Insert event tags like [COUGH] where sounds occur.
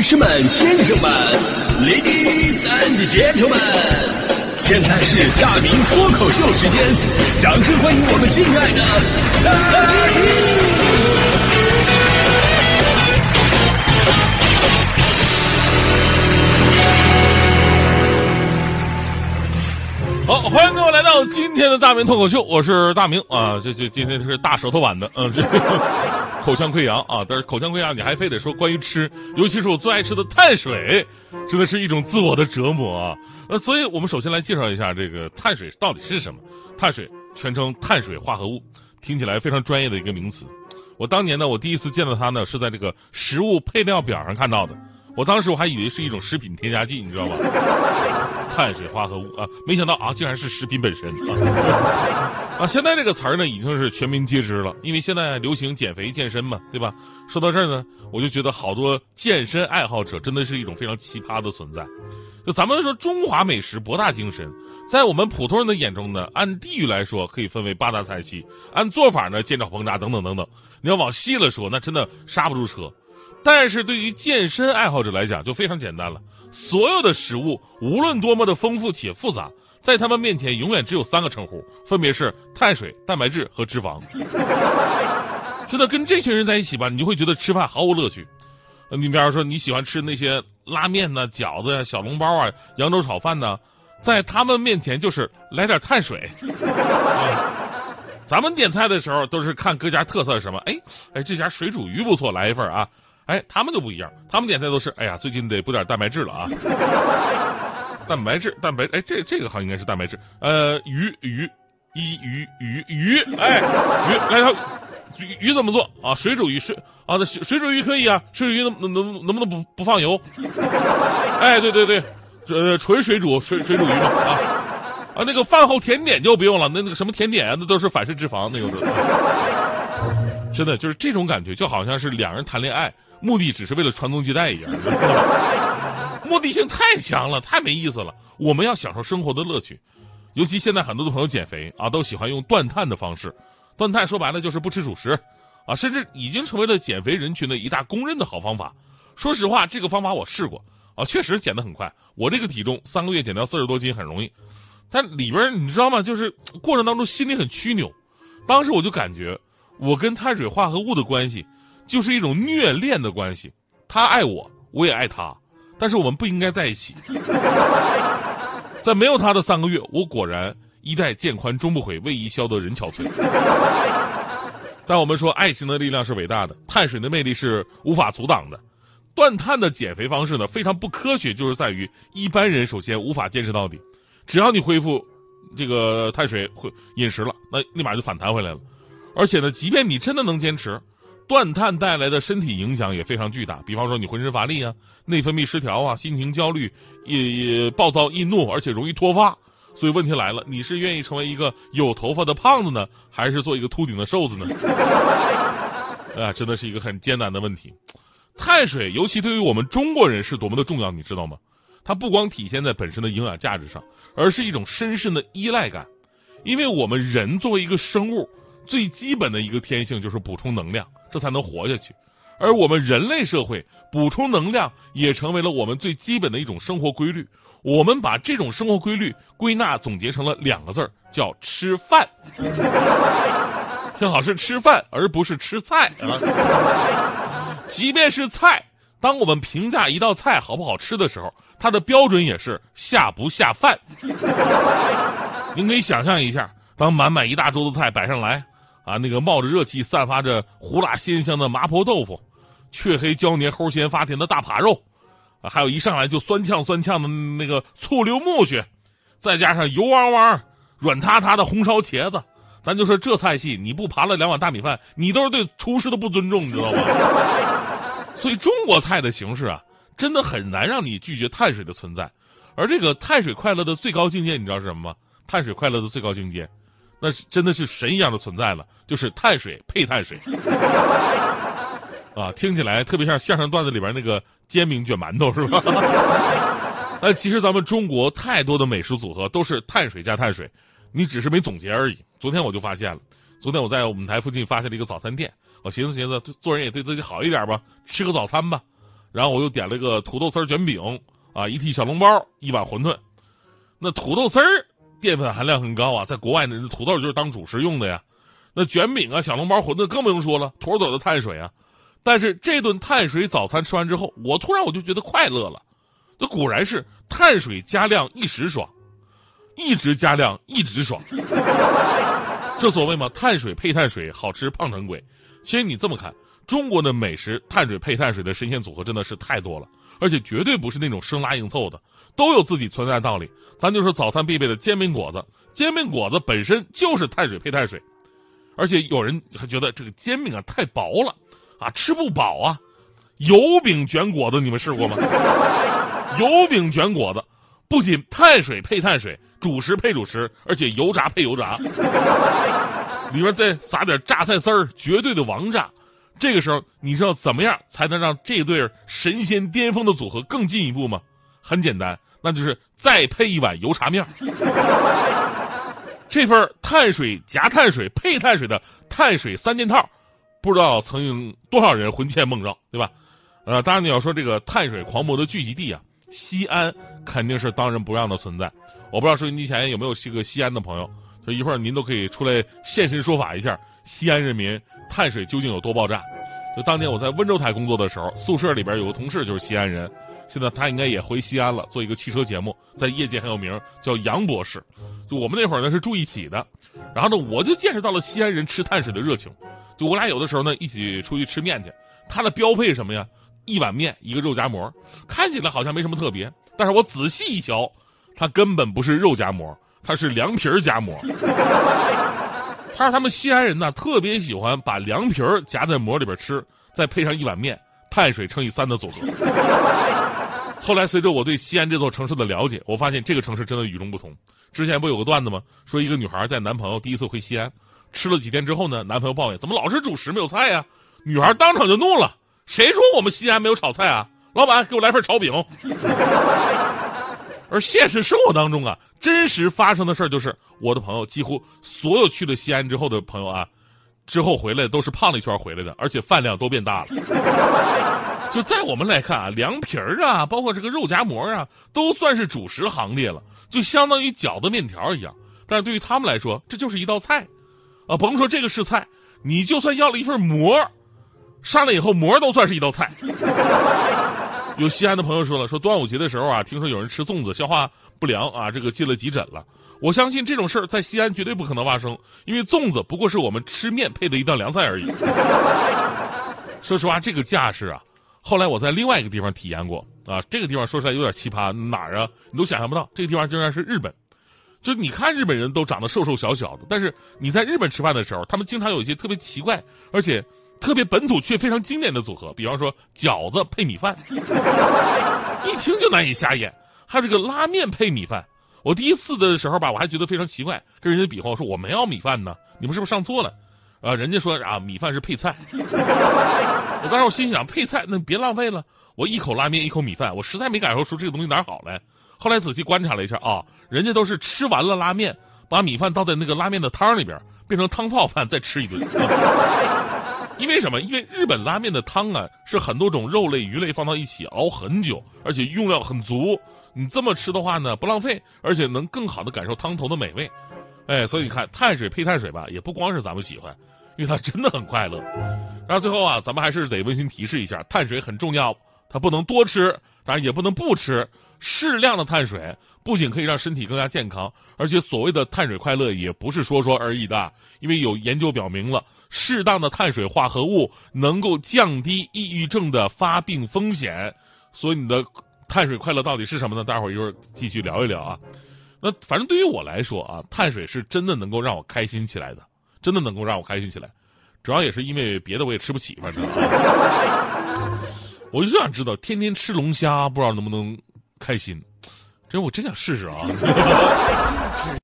女士们、先生们，Ladies and Gentlemen，现在是大明脱口秀时间，掌声欢迎我们敬爱的！好，欢迎各位来到今天的大明脱口秀，我是大明啊，这这今天是大舌头版的，嗯、这口腔溃疡啊，但是口腔溃疡你还非得说关于吃，尤其是我最爱吃的碳水，真的是一种自我的折磨啊。呃，所以我们首先来介绍一下这个碳水到底是什么。碳水全称碳水化合物，听起来非常专业的一个名词。我当年呢，我第一次见到它呢，是在这个食物配料表上看到的。我当时我还以为是一种食品添加剂，你知道吗？[LAUGHS] 碳水化合物啊，没想到啊，竟然是食品本身啊！[LAUGHS] 啊，现在这个词儿呢，已经是全民皆知了，因为现在流行减肥健身嘛，对吧？说到这儿呢，我就觉得好多健身爱好者真的是一种非常奇葩的存在。就咱们说中华美食博大精深，在我们普通人的眼中呢，按地域来说可以分为八大菜系，按做法呢煎炒烹炸等等等等。你要往细了说，那真的刹不住车。但是对于健身爱好者来讲，就非常简单了。所有的食物，无论多么的丰富且复杂，在他们面前永远只有三个称呼，分别是碳水、蛋白质和脂肪。真的跟这群人在一起吧，你就会觉得吃饭毫无乐趣。你比方说你喜欢吃那些拉面呐、饺子呀、小笼包啊、扬州炒饭呐，在他们面前就是来点碳水。[LAUGHS] 咱们点菜的时候都是看各家特色是什么，哎哎，这家水煮鱼不错，来一份啊。哎，他们就不一样，他们点菜都是，哎呀，最近得补点蛋白质了啊。蛋白质，蛋白，哎，这这个好像应该是蛋白质。呃，鱼鱼一鱼鱼鱼，哎，鱼来条鱼鱼怎么做啊？水煮鱼水啊，那水水煮鱼可以啊，水煮鱼能能能不能不不放油？哎，对对对，呃，纯水煮水水煮鱼嘛啊啊，那个饭后甜点就不用了，那那个什么甜点啊，那都是反式脂肪那个。真的就是这种感觉，就好像是两人谈恋爱，目的只是为了传宗接代一样，目的性太强了，太没意思了。我们要享受生活的乐趣，尤其现在很多的朋友减肥啊，都喜欢用断碳的方式。断碳说白了就是不吃主食啊，甚至已经成为了减肥人群的一大公认的好方法。说实话，这个方法我试过啊，确实减得很快。我这个体重三个月减掉四十多斤很容易，但里边你知道吗？就是过程当中心里很曲扭。当时我就感觉。我跟碳水化合物的关系就是一种虐恋的关系，他爱我，我也爱他，但是我们不应该在一起。[LAUGHS] 在没有他的三个月，我果然衣带渐宽终不悔，为伊消得人憔悴。但我们说爱情的力量是伟大的，碳水的魅力是无法阻挡的。断碳的减肥方式呢，非常不科学，就是在于一般人首先无法坚持到底，只要你恢复这个碳水会饮食了，那立马就反弹回来了。而且呢，即便你真的能坚持，断碳带来的身体影响也非常巨大。比方说，你浑身乏力啊，内分泌失调啊，心情焦虑，也也暴躁易怒，而且容易脱发。所以问题来了，你是愿意成为一个有头发的胖子呢，还是做一个秃顶的瘦子呢？[LAUGHS] 啊，真的是一个很艰难的问题。碳水尤其对于我们中国人是多么的重要，你知道吗？它不光体现在本身的营养价值上，而是一种深深的依赖感。因为我们人作为一个生物。最基本的一个天性就是补充能量，这才能活下去。而我们人类社会补充能量也成为了我们最基本的一种生活规律。我们把这种生活规律归纳总结成了两个字儿，叫吃饭。[LAUGHS] 正好，是吃饭，而不是吃菜啊。即便是菜，当我们评价一道菜好不好吃的时候，它的标准也是下不下饭。[LAUGHS] 您可以想象一下，当满满一大桌子菜摆上来。啊，那个冒着热气、散发着胡辣鲜香的麻婆豆腐，雀黑椒黏、齁咸发甜的大扒肉，啊，还有一上来就酸呛酸呛的那个醋溜木须，再加上油汪汪、软塌塌的红烧茄子，咱就说这菜系，你不扒了两碗大米饭，你都是对厨师的不尊重，你知道吗？[LAUGHS] 所以中国菜的形式啊，真的很难让你拒绝碳水的存在。而这个碳水快乐的最高境界，你知道是什么吗？碳水快乐的最高境界。那是真的是神一样的存在了，就是碳水配碳水，[LAUGHS] 啊，听起来特别像相声段子里边那个煎饼卷馒头是吧？[LAUGHS] 但其实咱们中国太多的美食组合都是碳水加碳水，你只是没总结而已。昨天我就发现了，昨天我在我们台附近发现了一个早餐店，我寻思寻思，做人也对自己好一点吧，吃个早餐吧。然后我又点了个土豆丝卷饼啊，一屉小笼包，一碗馄饨。那土豆丝儿淀粉含量很高啊，在国外呢，土豆就是当主食用的呀。那卷饼啊、小笼包、馄饨更不用说了，妥妥的碳水啊。但是这顿碳水早餐吃完之后，我突然我就觉得快乐了。这果然是碳水加量一时爽，一直加量一直爽。这所谓嘛，碳水配碳水，好吃胖成鬼。其实你这么看，中国的美食碳水配碳水的神仙组合真的是太多了，而且绝对不是那种生拉硬凑的，都有自己存在的道理。咱就说早餐必备的煎饼果子，煎饼果子本身就是碳水配碳水，而且有人还觉得这个煎饼啊太薄了啊，吃不饱啊。油饼卷果子你们试过吗？[LAUGHS] 油饼卷果子不仅碳水配碳水，主食配主食，而且油炸配油炸。里面再撒点榨菜丝儿，绝对的王炸。这个时候，你知道怎么样才能让这对神仙巅峰的组合更进一步吗？很简单，那就是再配一碗油茶面。[LAUGHS] 这份碳水夹碳水配碳水的碳水三件套，不知道曾经多少人魂牵梦绕，对吧？呃，当然你要说这个碳水狂魔的聚集地啊，西安肯定是当仁不让的存在。我不知道收音机前有没有这个西安的朋友。就一会儿您都可以出来现身说法一下，西安人民碳水究竟有多爆炸？就当年我在温州台工作的时候，宿舍里边有个同事就是西安人，现在他应该也回西安了，做一个汽车节目，在业界很有名，叫杨博士。就我们那会儿呢是住一起的，然后呢我就见识到了西安人吃碳水的热情。就我俩有的时候呢一起出去吃面去，他的标配什么呀？一碗面一个肉夹馍，看起来好像没什么特别，但是我仔细一瞧，它根本不是肉夹馍。它是凉皮儿夹馍，[LAUGHS] 他说他们西安人呢特别喜欢把凉皮儿夹在馍里边吃，再配上一碗面，碳水乘以三的组合。[LAUGHS] 后来随着我对西安这座城市的了解，我发现这个城市真的与众不同。之前不有个段子吗？说一个女孩带男朋友第一次回西安，吃了几天之后呢，男朋友抱怨怎么老是主食没有菜呀？女孩当场就怒了：谁说我们西安没有炒菜啊？老板给我来份炒饼。[LAUGHS] 而现实生活当中啊，真实发生的事儿就是，我的朋友几乎所有去了西安之后的朋友啊，之后回来都是胖了一圈回来的，而且饭量都变大了。就在我们来看啊，凉皮儿啊，包括这个肉夹馍啊，都算是主食行列了，就相当于饺子面条一样。但是对于他们来说，这就是一道菜啊，甭说这个是菜，你就算要了一份馍，上来以后馍都算是一道菜。[LAUGHS] 有西安的朋友说了，说端午节的时候啊，听说有人吃粽子消化不良啊，这个进了急诊了。我相信这种事儿在西安绝对不可能发生，因为粽子不过是我们吃面配的一道凉菜而已。[LAUGHS] 说实话，这个架势啊，后来我在另外一个地方体验过啊，这个地方说出来有点奇葩，哪儿啊？你都想象不到，这个地方竟然是日本。就你看日本人都长得瘦瘦小小的，但是你在日本吃饭的时候，他们经常有一些特别奇怪，而且。特别本土却非常经典的组合，比方说饺子配米饭，[LAUGHS] 一听就难以下咽；还有这个拉面配米饭。我第一次的时候吧，我还觉得非常奇怪，跟人家比划我说我没要米饭呢，你们是不是上错了？啊，人家说啊，米饭是配菜。我当时我心想，配菜那别浪费了。我一口拉面，一口米饭，我实在没感受出这个东西哪好来。后来仔细观察了一下啊，人家都是吃完了拉面，把米饭倒在那个拉面的汤里边，变成汤泡饭，再吃一顿。[LAUGHS] 因为什么？因为日本拉面的汤啊，是很多种肉类、鱼类放到一起熬很久，而且用料很足。你这么吃的话呢，不浪费，而且能更好的感受汤头的美味。哎，所以你看，碳水配碳水吧，也不光是咱们喜欢，因为它真的很快乐。然后最后啊，咱们还是得温馨提示一下，碳水很重要，它不能多吃，当然也不能不吃。适量的碳水不仅可以让身体更加健康，而且所谓的碳水快乐也不是说说而已的，因为有研究表明了。适当的碳水化合物能够降低抑郁症的发病风险，所以你的碳水快乐到底是什么呢？待会儿一会儿继续聊一聊啊。那反正对于我来说啊，碳水是真的能够让我开心起来的，真的能够让我开心起来。主要也是因为别的我也吃不起，反正。[LAUGHS] 我就想知道，天天吃龙虾，不知道能不能开心？这我真想试试啊。[LAUGHS] [LAUGHS]